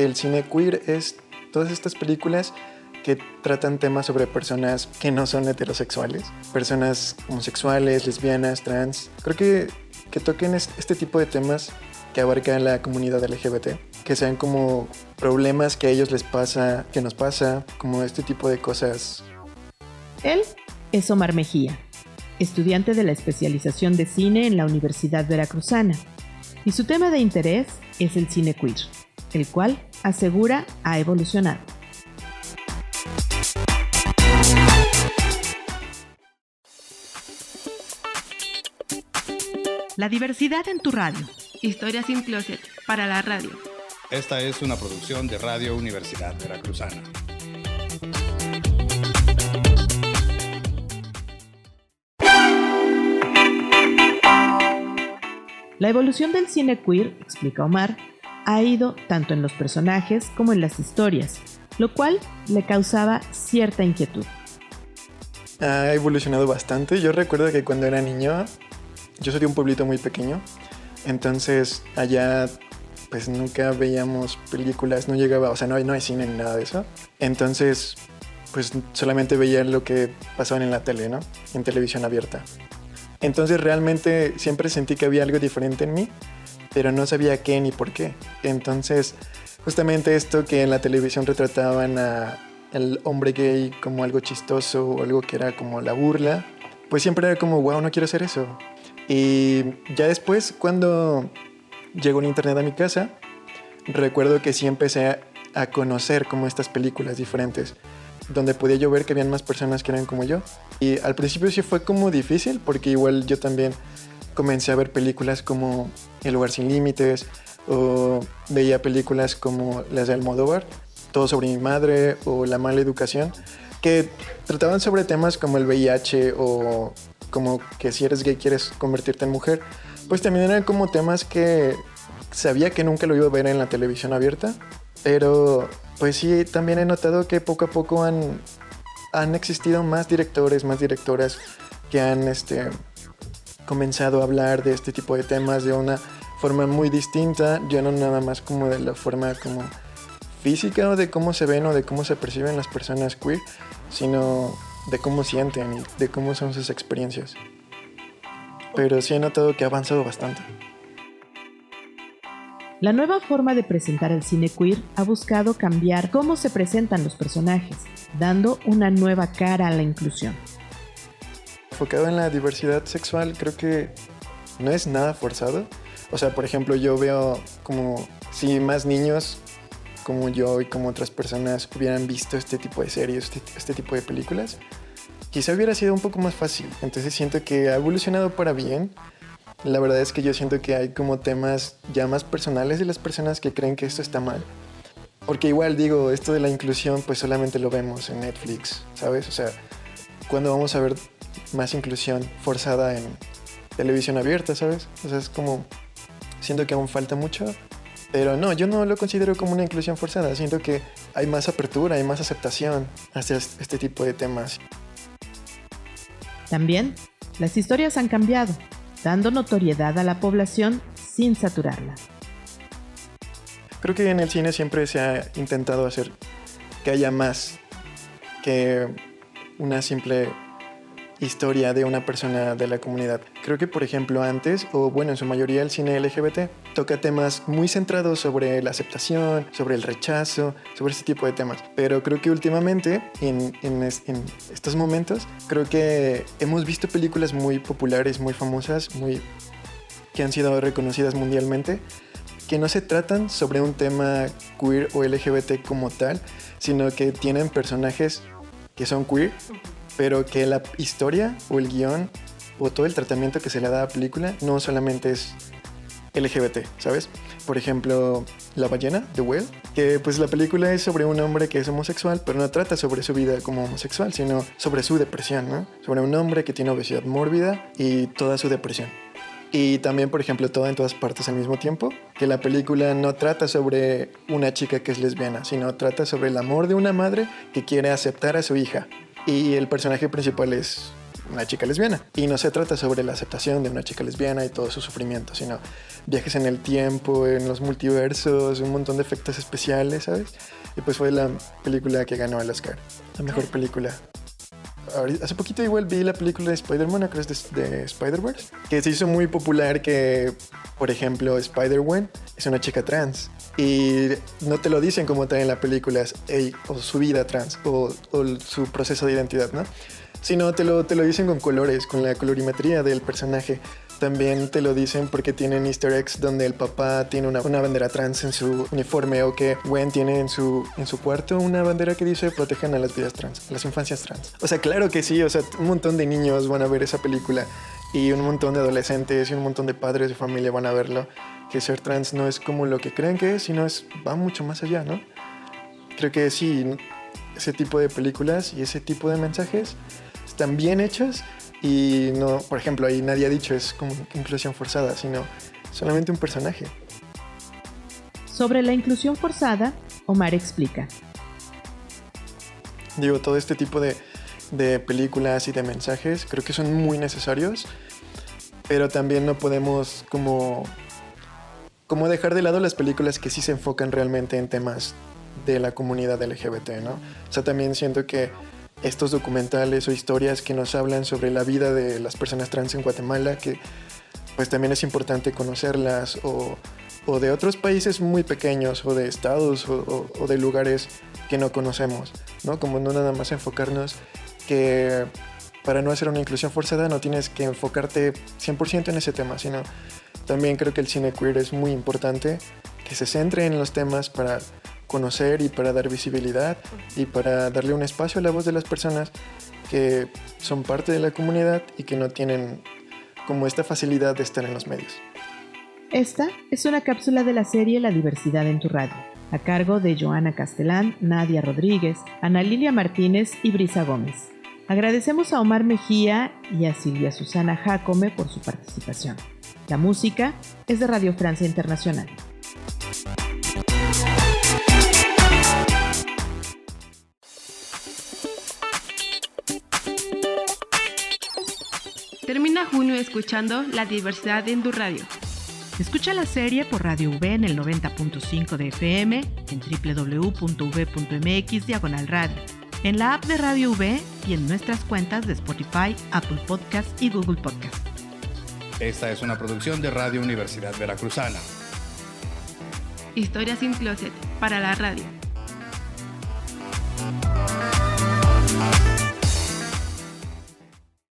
El cine queer es todas estas películas que tratan temas sobre personas que no son heterosexuales, personas homosexuales, lesbianas, trans. Creo que, que toquen este tipo de temas que abarcan la comunidad LGBT, que sean como problemas que a ellos les pasa, que nos pasa, como este tipo de cosas. Él es Omar Mejía, estudiante de la especialización de cine en la Universidad Veracruzana, y su tema de interés es el cine queer, el cual asegura ha evolucionado. La diversidad en tu radio. Historias sin closet para la radio. Esta es una producción de Radio Universidad Veracruzana. La evolución del cine queer, explica Omar, ha ido tanto en los personajes como en las historias, lo cual le causaba cierta inquietud. Ha evolucionado bastante. Yo recuerdo que cuando era niño yo soy de un pueblito muy pequeño, entonces allá pues nunca veíamos películas, no llegaba, o sea, no no hay cine ni nada de eso. Entonces, pues solamente veía lo que pasaban en la tele, ¿no? En televisión abierta. Entonces realmente siempre sentí que había algo diferente en mí, pero no sabía qué ni por qué. Entonces, justamente esto que en la televisión retrataban a el hombre gay como algo chistoso o algo que era como la burla, pues siempre era como, wow, no quiero hacer eso. Y ya después, cuando llegó un internet a mi casa, recuerdo que sí empecé a, conocer como estas películas diferentes, donde podía yo ver que habían más personas que eran como yo. Y al principio sí fue como difícil, porque igual yo también comencé a ver películas como El lugar sin límites, o veía películas como las de Almodóvar, Todo sobre mi madre, o La mala educación, que trataban sobre temas como el VIH o como que si eres gay quieres convertirte en mujer, pues también eran como temas que sabía que nunca lo iba a ver en la televisión abierta, pero pues sí, también he notado que poco a poco han, han existido más directores, más directoras que han este, comenzado a hablar de este tipo de temas de una forma muy distinta, ya no nada más como de la forma como física o de cómo se ven o de cómo se perciben las personas queer, sino de cómo sienten y de cómo son sus experiencias. Pero sí he notado que ha avanzado bastante. La nueva forma de presentar el cine queer ha buscado cambiar cómo se presentan los personajes, dando una nueva cara a la inclusión. Enfocado en la diversidad sexual, creo que no es nada forzado. O sea, por ejemplo, yo veo como si más niños como yo y como otras personas hubieran visto este tipo de series, este, este, tipo de películas, quizá hubiera sido un poco más fácil. Entonces siento que ha evolucionado para bien. La verdad es que yo siento que hay como temas ya más personales de las personas que creen que esto está mal. Porque igual digo, esto de la inclusión pues solamente lo vemos en Netflix, ¿sabes? O sea, cuando vamos a ver más inclusión forzada en televisión abierta, ¿sabes? O sea, es como, siento que aún falta mucho, pero no, yo no lo considero como una inclusión forzada. Siento que hay más apertura, hay más aceptación hacia este tipo de temas. También, las historias han cambiado, dando notoriedad a la población sin saturarla. Creo que en el cine siempre se ha intentado hacer que haya más que una simple historia de una persona de la comunidad. Creo que, por ejemplo, antes, o bueno, en su mayoría el cine LGBT, toca temas muy centrados sobre la aceptación, sobre el rechazo, sobre ese tipo de temas. Pero creo que últimamente, en, en, en estos momentos, creo que hemos visto películas muy populares, muy famosas, muy que han sido reconocidas mundialmente, que no se tratan sobre un tema queer o LGBT como tal, sino que tienen personajes que son queer pero que la historia o el guion o todo el tratamiento que se le da a la película no solamente es LGBT, ¿sabes? Por ejemplo, La ballena, The Whale, que pues la película es sobre un hombre que es homosexual, pero no trata sobre su vida como homosexual, sino sobre su depresión, ¿no? Sobre un hombre que tiene obesidad mórbida y toda su depresión. Y también, por ejemplo, todo en todas partes al mismo tiempo, que la película no trata sobre una chica que es lesbiana, sino trata sobre el amor de una madre que quiere aceptar a su hija y el personaje principal es una chica lesbiana. Y no se trata sobre la aceptación de una chica lesbiana y todo su sufrimiento, sino viajes en el tiempo, en los multiversos, un montón de efectos especiales, ¿sabes? Y pues fue la película que ganó el Oscar, la mejor película hace poquito igual vi la película de Spider-Man, creo de, de Spider-Verse, que se hizo muy popular que, por ejemplo, Spider-Man es una chica trans. Y no te lo dicen como tal en la película, es, o su vida trans, o, o, su proceso de identidad, ¿no? Sino te lo, te lo dicen con colores, con la colorimetría del personaje. También te lo dicen porque tienen easter eggs donde el papá tiene una, una, bandera trans en su uniforme o que Gwen tiene en su, en su cuarto una bandera que dice protejan a las vidas trans, a las infancias trans. O sea, claro que sí, o sea, un montón de niños van a ver esa película y un montón de adolescentes y un montón de padres de familia van a verlo. Que ser trans no es como lo que creen que es, sino es, va mucho más allá, ¿no? Creo que sí, ese tipo de películas y ese tipo de mensajes están bien hechos y no, por ejemplo, ahí nadie ha dicho es como inclusión forzada, sino solamente un personaje. Sobre la inclusión forzada, Omar explica. Digo, todo este tipo de, de películas y de mensajes creo que son muy necesarios, pero también no podemos como, como dejar de lado las películas que sí se enfocan realmente en temas de la comunidad LGBT, ¿no? O sea, también siento que estos documentales o historias que nos hablan sobre la vida de las personas trans en Guatemala, que pues también es importante conocerlas, o, o de otros países muy pequeños, o de estados, o, o, de lugares que no conocemos, ¿no? Como no nada más enfocarnos que para no hacer una inclusión forzada no tienes que enfocarte 100% en ese tema, sino también creo que el cine queer es muy importante, que se centre en los temas para conocer y para dar visibilidad y para darle un espacio a la voz de las personas que son parte de la comunidad y que no tienen como esta facilidad de estar en los medios. Esta es una cápsula de la serie La diversidad en tu radio, a cargo de Joana Castelán, Nadia Rodríguez, Ana Lilia Martínez y Brisa Gómez. Agradecemos a Omar Mejía y a Silvia Susana Jacome por su participación. La música es de Radio Francia Internacional. Termina junio escuchando La diversidad en tu radio. Escucha la serie por Radio V en el 90.5 de FM, en www.v.mx diagonal radio, en la app de Radio V y en nuestras cuentas de Spotify, Apple Podcast y Google Podcast. Esta es una producción de Radio Universidad Veracruzana. Historias sin closet para la radio.